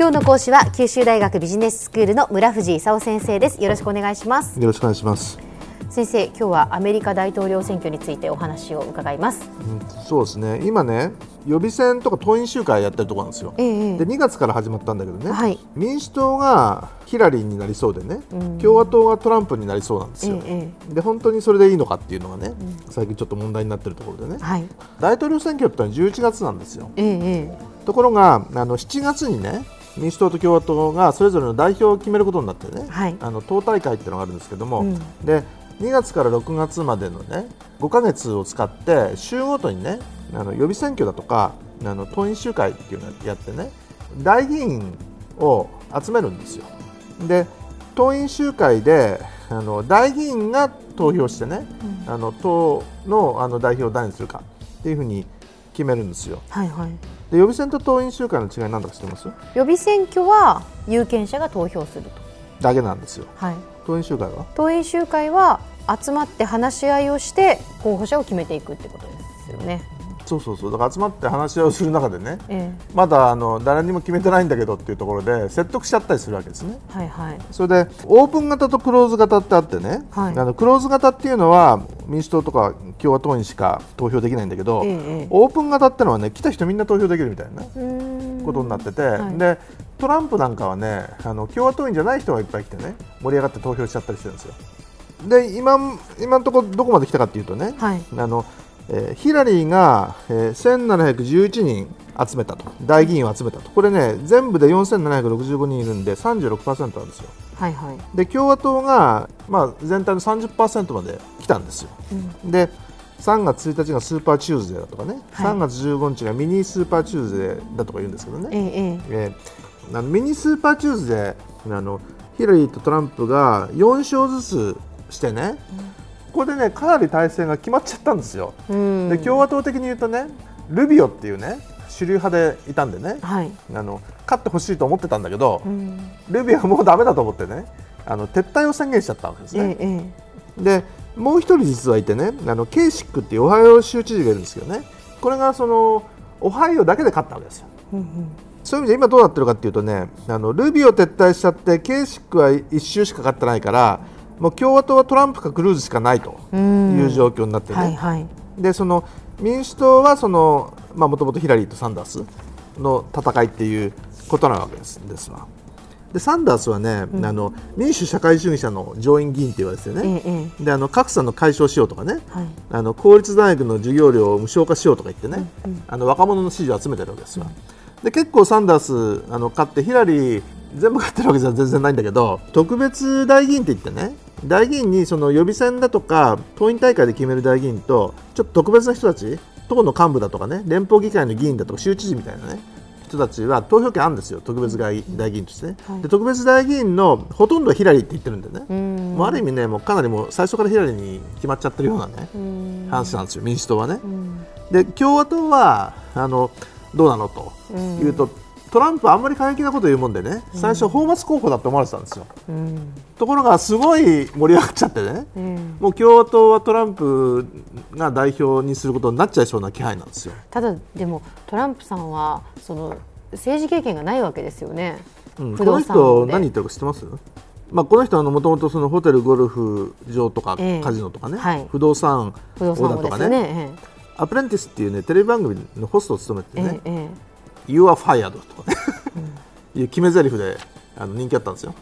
今日の講師は九州大学ビジネススクールの村藤勲先生です。よろしくお願いします。よろしくお願いします。先生今日はアメリカ大統領選挙についてお話を伺います、うん、そうですね。今ね予備選とか党員集会やってるところなんですよ、ええで2月から始まったんだけどね、はい。民主党がヒラリーになりそうでね、うん。共和党がトランプになりそうなんですよ、えで本当にそれでいいのかっていうのがね、最近ちょっと問題になってるところでね、はい。大統領選挙ってのは11月なんですよ。ええところがあの7月にね民主党と共和党がそれぞれの代表を決めることになってね、はい。あの党大会っていうのがあるんですけども、うん。で2月から6月までのね5ヶ月を使って週ごとにねあの予備選挙だとかあの党員集会っていうのをやってね大議員を集めるんですよ。で党員集会であの大議員が投票してね、あの党のあの代表を誰にするかっていうふうに決めるんですよ。はいはい。で予備選と党員集会の違いなんだか知ってます？予備選挙は有権者が投票すると。だけなんですよ。はい。党員集会は？党員集会は集まって話し合いをして候補者を決めていくってことですよねそうそうそう。だから集まって話し合いをする中でねえまだあの誰にも決めてないんだけどっていうところで説得しちゃったりするわけですね。えはいはい。それでオープン型とクローズ型ってあってね、はい。あのクローズ型っていうのは民主党とか共和党にしか投票できないんだけど、ええオープン型ってのはね来た人みんな投票できるみたいなことになってて、はい。でトランプなんかはねあの共和党員じゃない人がいっぱい来てね盛り上がって投票しちゃったりしてるんですよ。で今今のところどこまで来たかっていうとね、はい。あのえーヒラリーが、えー1711人集めたと。大議員を集めたと。これね全部で4765人いるんで36%なんですよ。はいはい。で共和党が、まあ、全体の30%まで来たんですよ。うん。で3月1日がスーパーチューズデーだとかね、はい。3月15日がミニスーパーチューズデーだとか言うんですけどね、ええええ。ーあのミニスーパーチューズデーあのヒラリーとトランプが4勝ずつしてね、これでねかなり大勢が決まっちゃったんですよ。で共和党的に言うとねルビオっていうね主流派でいたんでねはいあの勝ってほしいと思ってたんだけど、うんルビオはもうだめだと思ってねあの撤退を宣言しちゃったわけですえね。ええでもう一人実はいてねあのケイシックっていうオハイオ州知事がいるんですけどねこれがそのオハイオだけで勝ったわけですよ。えうんそういう意味で今どうなってるかっていうとねあのルビオ撤退しちゃってケイシックは1周しか勝ってないからもう共和党はトランプかクルーズしかないとうん。いう状況になってね。はいはい。でその民主党はそのまあもともとヒラリーとサンダースの戦いっていうことなわけですですわ。でサンダースはね、あの民主社会主義者の上院議員って言われてね、ええであの格差の解消しようとかね、えはい。あの公立大学の授業料を無償化しようとか言ってね、あの若者の支持を集めてるわけですよ。で結構サンダースあの勝ってヒラリー全部勝ってるわけじゃ全然ないんだけど特別大議員って言ってね大議員にその予備選だとか党員大会で決める大議員とちょっと特別な人たち党の幹部だとかね連邦議会の議員だとか州知事みたいなね人たちは投票権あるんですよ特別大大議員としてね、はい。で特別大議員のほとんどはヒラリーって言ってるんでね、うん。もうある意味ねもうかなりもう最初からヒラリーに決まっちゃってるようなねうん。話なんですよ民主党はね。うん。で共和党はあのどうなのとうん。いうと、トランプあんまり過激なこと言うもんでね最初、泡沫候補だと思われてたんですよ。うん。ところがすごい盛り上がっちゃってねええもう共和党はトランプが代表にすることになっちゃいそうな気配なんですよ、ただでもトランプさんはその政治経験がないわけですよね。うん、不この人何言ってるか知ってます？まあ、この人はもともとホテル、ゴルフ場とかええ。カジノとかね、はい。不動産不動産王ですよね。アプレンティスっていうねテレビ番組のホストを務めてね、えええええ You are fired とか。ね、いう決め台詞であの人気あったんですよ。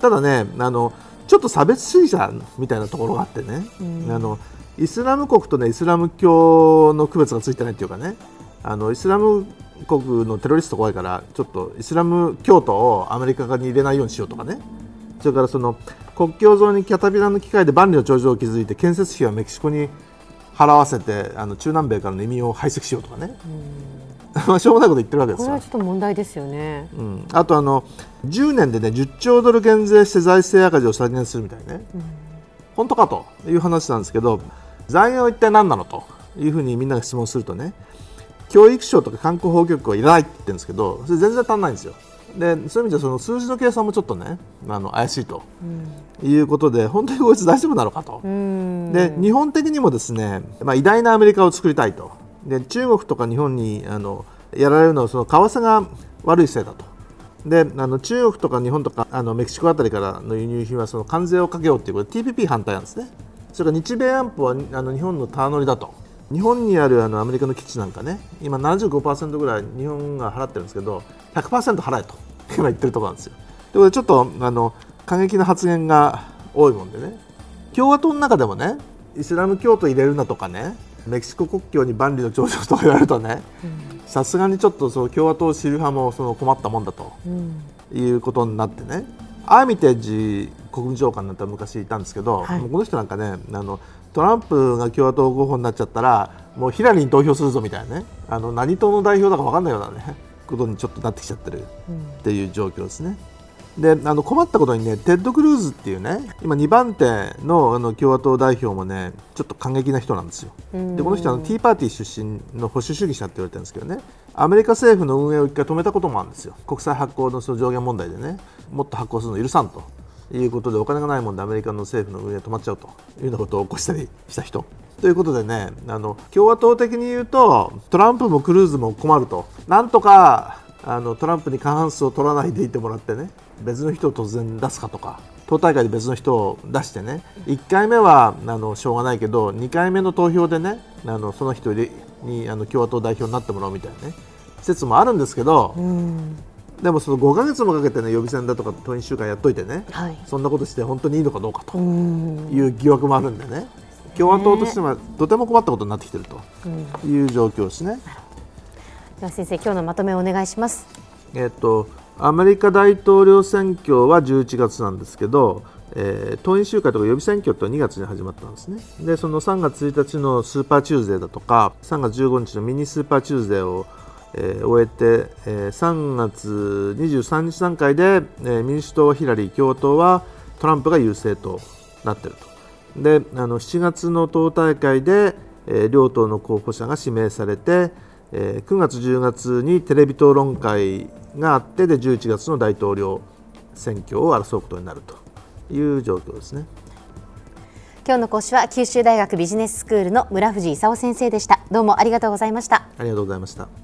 ただねあのちょっと差別主義者みたいなところがあってね、うん。あのイスラム国と、ね、イスラム教の区別がついてないっていうかね。あのイスラム国のテロリスト怖いからちょっとイスラム教徒をアメリカ側に入れないようにしようとかね。それからその国境沿いにキャタピラの機械で万里の長城を築いて建設費はメキシコに払わせてあの中南米からの移民を排斥しようとかね、まあしょうもないこと言ってるわけですよ。これはちょっと問題ですよね。うん、あとあの10年でね10兆ドル減税して財政赤字を削減するみたいね、本当かという話なんですけど財源は一体何なのというふうにみんなが質問するとね教育省とか観光法局はいらないって言ってるんですけどそれ全然足んないんですよでそういう意味ではその数字の計算もちょっとねあの怪しいということで本当にこいつ大丈夫なのかと。うんで日本的にもですね、まあ、偉大なアメリカを作りたいとで中国とか日本にあのやられるのはその為替が悪いせいだと。であの中国とか日本とかあのメキシコあたりからの輸入品はその関税をかけようということで TPP 反対なんですね。それから日米安保はあの日本のたわ乗りだと。日本にあるあのアメリカの基地なんかね今75%ぐらい日本が払ってるんですけど100%払えと 今言ってるところなんですよ。ということでちょっとあの過激な発言が多いもんでね。共和党の中でもねイスラム教徒入れるなとかねメキシコ国境に万里の長城とか言われるとねさすがにちょっとその共和党支持派もその困ったもんだと、いうことになってね。アーミテージ国務長官なんて昔いたんですけど、はい、この人なんかねあのトランプが共和党候補になっちゃったらもうヒラリーに投票するぞみたいなねあの何党の代表だか分かんないようなねことにちょっとなってきちゃってるっていう状況ですね。であの困ったことにねテッド・クルーズっていうね今2番手のあの共和党代表もねちょっと過激な人なんですよ。でこの人はティーパーティー出身の保守主義者って言われてるんですけどねアメリカ政府の運営を一回止めたこともあるんですよ国債発行のその上限問題でねもっと発行するの許さんということでお金がないもんでアメリカの政府の運営止まっちゃうというようなことを起こしたりした人。ということでねあの共和党的に言うとトランプもクルーズも困るとなんとかあのトランプに過半数を取らないでいてもらってね別の人を突然出すかとか党大会で別の人を出してね1回目はあのしょうがないけど2回目の投票でねあのその人にあの共和党代表になってもらうみたいなね説もあるんですけど、でもその5か月もかけてね予備選だとか党員集会やっといてね、はい、そんなことして本当にいいのかどうかという疑惑もあるんでね共和党としてはとても困ったことになってきているという状況ですね。では先生今日のまとめをお願いします。えっとアメリカ大統領選挙は11月なんですけど、えー、党員集会とか予備選挙って2月に始まったんですね。で、その3月1日のスーパーチューズデーだとか、3月15日のミニスーパーチューズデーを、えー、終えて、えー、3月23日段階で、えー、民主党はヒラリー、共和党はトランプが優勢となっていると。で、あの7月の党大会で、えー、両党の候補者が指名されて、えー、9月、10月にテレビ討論会があってで11月の大統領選挙を争うことになるという状況ですね。今日の講師は九州大学ビジネススクールの村藤勲先生でした。どうもありがとうございました。ありがとうございました。